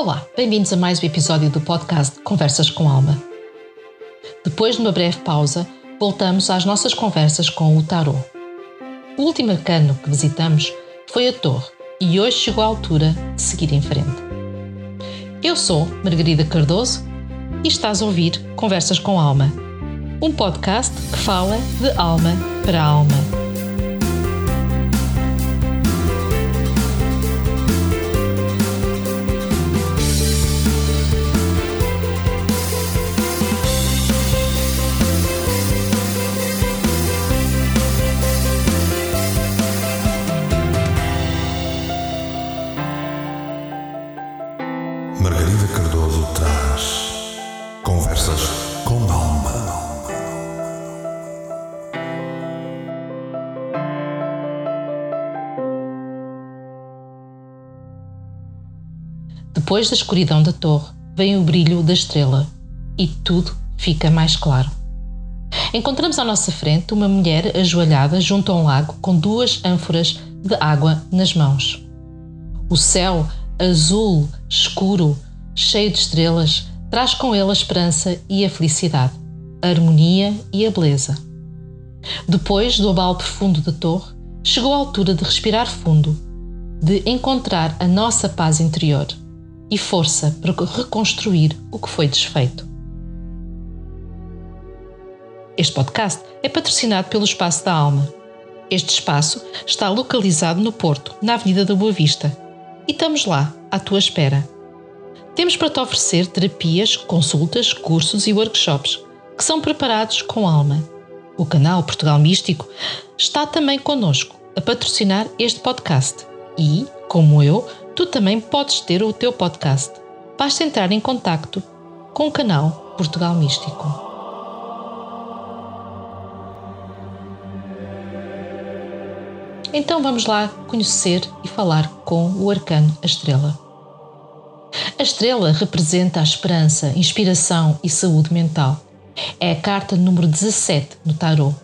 Olá, bem-vindos a mais um episódio do podcast Conversas com Alma. Depois de uma breve pausa, voltamos às nossas conversas com o Tarot. O último arcano que visitamos foi a Torre e hoje chegou a altura de seguir em frente. Eu sou Margarida Cardoso e estás a ouvir Conversas com Alma, um podcast que fala de alma para alma. Depois da escuridão da torre, vem o brilho da estrela e tudo fica mais claro. Encontramos à nossa frente uma mulher ajoelhada junto a um lago com duas ânforas de água nas mãos. O céu, azul, escuro, cheio de estrelas, traz com ele a esperança e a felicidade, a harmonia e a beleza. Depois do abalo profundo da torre, chegou a altura de respirar fundo, de encontrar a nossa paz interior e força para reconstruir o que foi desfeito. Este podcast é patrocinado pelo Espaço da Alma. Este espaço está localizado no Porto, na Avenida da Boa Vista, e estamos lá, à tua espera. Temos para te oferecer terapias, consultas, cursos e workshops que são preparados com alma. O canal Portugal Místico está também connosco a patrocinar este podcast e, como eu, tu também podes ter o teu podcast. Basta entrar em contacto com o canal Portugal Místico. Então vamos lá conhecer e falar com o arcano A Estrela. A estrela representa a esperança, inspiração e saúde mental. É a carta número 17 no tarot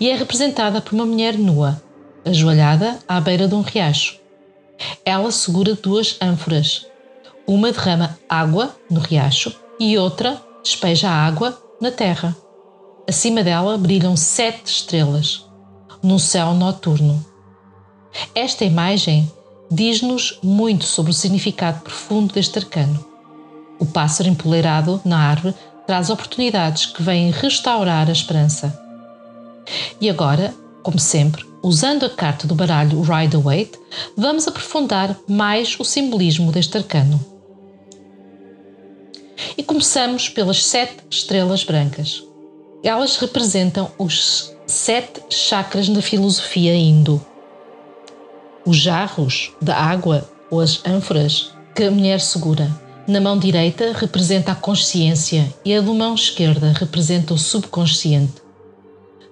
e é representada por uma mulher nua, ajoelhada à beira de um riacho. Ela segura duas ânforas. Uma derrama água no riacho e outra despeja água na terra. Acima dela brilham sete estrelas, num céu noturno. Esta imagem diz-nos muito sobre o significado profundo deste arcano. O pássaro empoleirado na árvore traz oportunidades que vêm restaurar a esperança. E agora, como sempre, usando a carta do baralho Rider-Waite, vamos aprofundar mais o simbolismo deste arcano. E começamos pelas sete estrelas brancas. Elas representam os sete chakras na filosofia hindu. Os jarros da água ou as ânforas que a mulher segura. Na mão direita representa a consciência e a da mão esquerda representa o subconsciente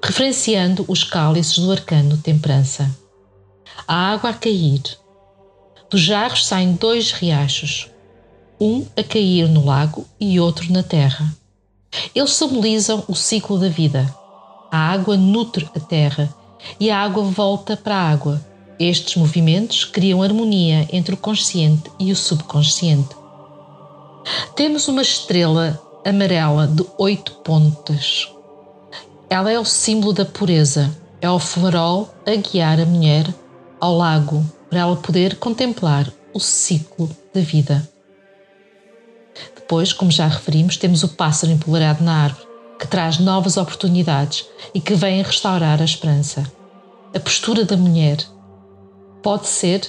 referenciando os cálices do arcano temperança. A água a cair. Dos jarros saem dois riachos, um a cair no lago e outro na terra. Eles simbolizam o ciclo da vida. A água nutre a terra e a água volta para a água. Estes movimentos criam harmonia entre o consciente e o subconsciente. Temos uma estrela amarela de oito pontas, ela é o símbolo da pureza, é o farol a guiar a mulher ao lago para ela poder contemplar o ciclo da vida. Depois, como já referimos, temos o pássaro empolerado na árvore, que traz novas oportunidades e que vem restaurar a esperança. A postura da mulher pode ser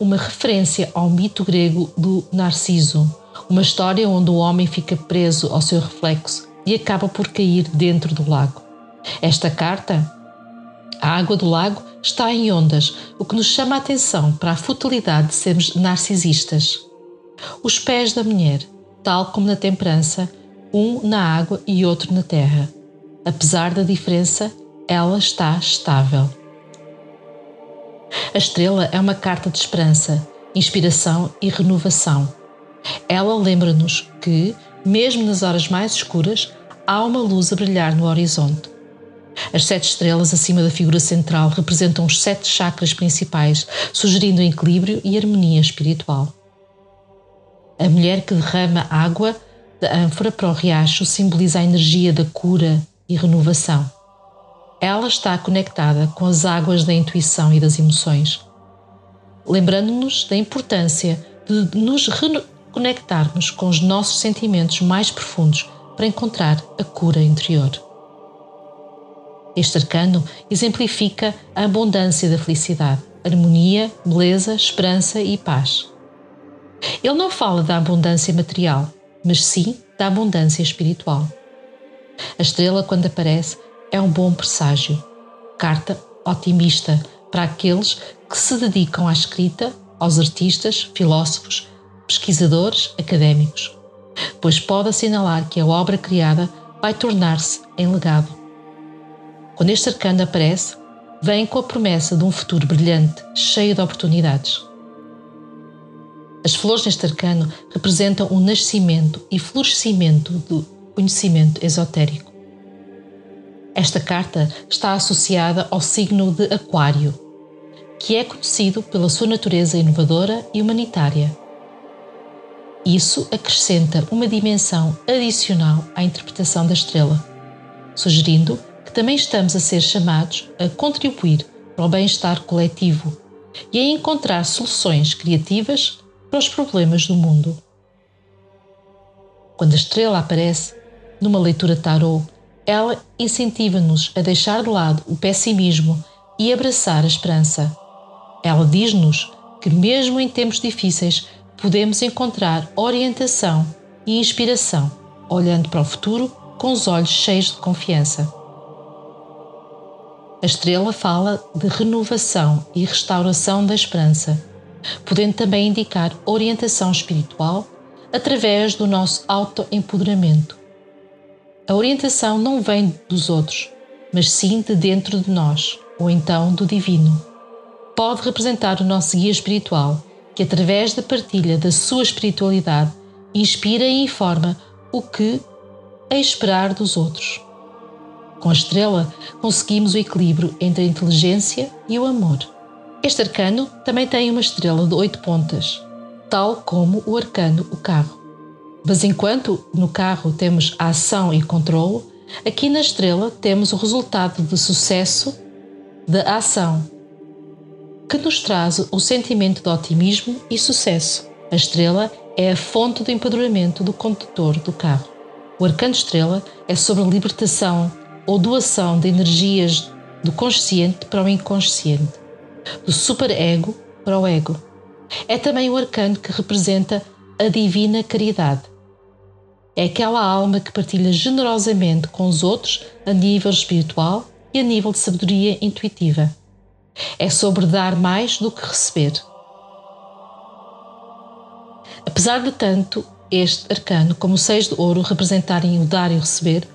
uma referência ao mito grego do Narciso, uma história onde o homem fica preso ao seu reflexo e acaba por cair dentro do lago. Esta carta, a água do lago, está em ondas, o que nos chama a atenção para a futilidade de sermos narcisistas. Os pés da mulher, tal como na temperança, um na água e outro na terra. Apesar da diferença, ela está estável. A estrela é uma carta de esperança, inspiração e renovação. Ela lembra-nos que, mesmo nas horas mais escuras, há uma luz a brilhar no horizonte. As sete estrelas acima da figura central representam os sete chakras principais, sugerindo equilíbrio e harmonia espiritual. A mulher que derrama água da ânfora para o riacho simboliza a energia da cura e renovação. Ela está conectada com as águas da intuição e das emoções, lembrando-nos da importância de nos reconectarmos com os nossos sentimentos mais profundos para encontrar a cura interior. Este arcano exemplifica a abundância da felicidade, harmonia, beleza, esperança e paz. Ele não fala da abundância material, mas sim da abundância espiritual. A estrela, quando aparece, é um bom presságio, carta otimista para aqueles que se dedicam à escrita, aos artistas, filósofos, pesquisadores, académicos, pois pode assinalar que a obra criada vai tornar-se em legado. Quando este arcano aparece, vem com a promessa de um futuro brilhante, cheio de oportunidades. As flores neste arcano representam o nascimento e florescimento do conhecimento esotérico. Esta carta está associada ao signo de Aquário, que é conhecido pela sua natureza inovadora e humanitária. Isso acrescenta uma dimensão adicional à interpretação da estrela, sugerindo também estamos a ser chamados a contribuir para o bem-estar coletivo e a encontrar soluções criativas para os problemas do mundo. Quando a estrela aparece, numa leitura tarot, ela incentiva-nos a deixar de lado o pessimismo e abraçar a esperança. Ela diz-nos que, mesmo em tempos difíceis, podemos encontrar orientação e inspiração, olhando para o futuro com os olhos cheios de confiança. A estrela fala de renovação e restauração da esperança podendo também indicar orientação espiritual através do nosso autoempoderamento. A orientação não vem dos outros, mas sim de dentro de nós, ou então do divino. Pode representar o nosso guia espiritual, que através da partilha da sua espiritualidade inspira e informa o que é esperar dos outros. Com a estrela, conseguimos o equilíbrio entre a inteligência e o amor. Este arcano também tem uma estrela de oito pontas, tal como o arcano o carro. Mas enquanto no carro temos a ação e controle, aqui na estrela temos o resultado de sucesso da ação, que nos traz o sentimento de otimismo e sucesso. A estrela é a fonte do empoderamento do condutor do carro. O arcano estrela é sobre a libertação ou doação de energias do consciente para o inconsciente do superego para o ego. É também o arcano que representa a divina caridade. É aquela alma que partilha generosamente com os outros a nível espiritual e a nível de sabedoria intuitiva. É sobre dar mais do que receber. Apesar de tanto este arcano como o seis de ouro representarem o dar e o receber,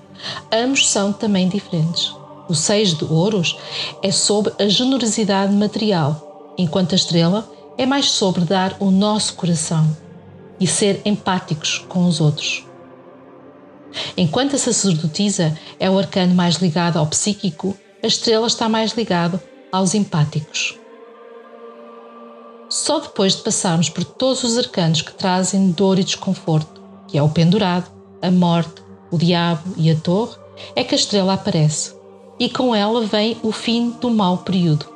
ambos são também diferentes. O seis de ouros é sobre a generosidade material, enquanto a estrela é mais sobre dar o nosso coração e ser empáticos com os outros. Enquanto a sacerdotisa é o arcano mais ligado ao psíquico, a estrela está mais ligado aos empáticos. Só depois de passarmos por todos os arcanos que trazem dor e desconforto, que é o pendurado, a morte, o diabo e a torre, é que a estrela aparece e com ela vem o fim do mau período.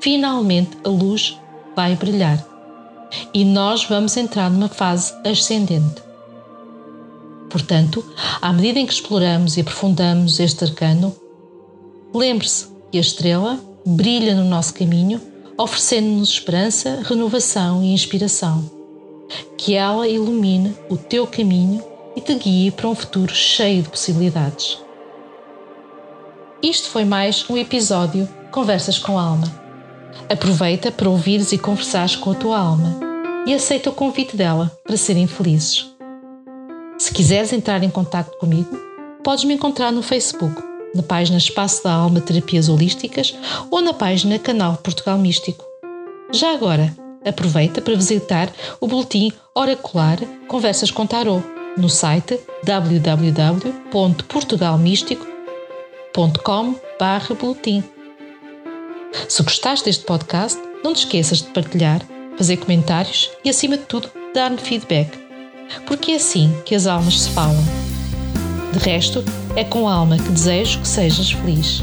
Finalmente a luz vai brilhar e nós vamos entrar numa fase ascendente. Portanto, à medida em que exploramos e aprofundamos este arcano, lembre-se que a estrela brilha no nosso caminho, oferecendo-nos esperança, renovação e inspiração. Que ela ilumine o teu caminho e te guie para um futuro cheio de possibilidades. Isto foi mais um episódio Conversas com a Alma. Aproveita para ouvires e conversares com a tua alma e aceita o convite dela para serem felizes. Se quiseres entrar em contato comigo, podes me encontrar no Facebook, na página Espaço da Alma Terapias Holísticas ou na página Canal Portugal Místico. Já agora, aproveita para visitar o boletim oracular Conversas com Tarot no site www.portugalmístico.com boletim. Se gostaste deste podcast, não te esqueças de partilhar, fazer comentários e, acima de tudo, dar-me feedback. porque é assim que as almas se falam. De resto, é com a alma que desejo que sejas feliz.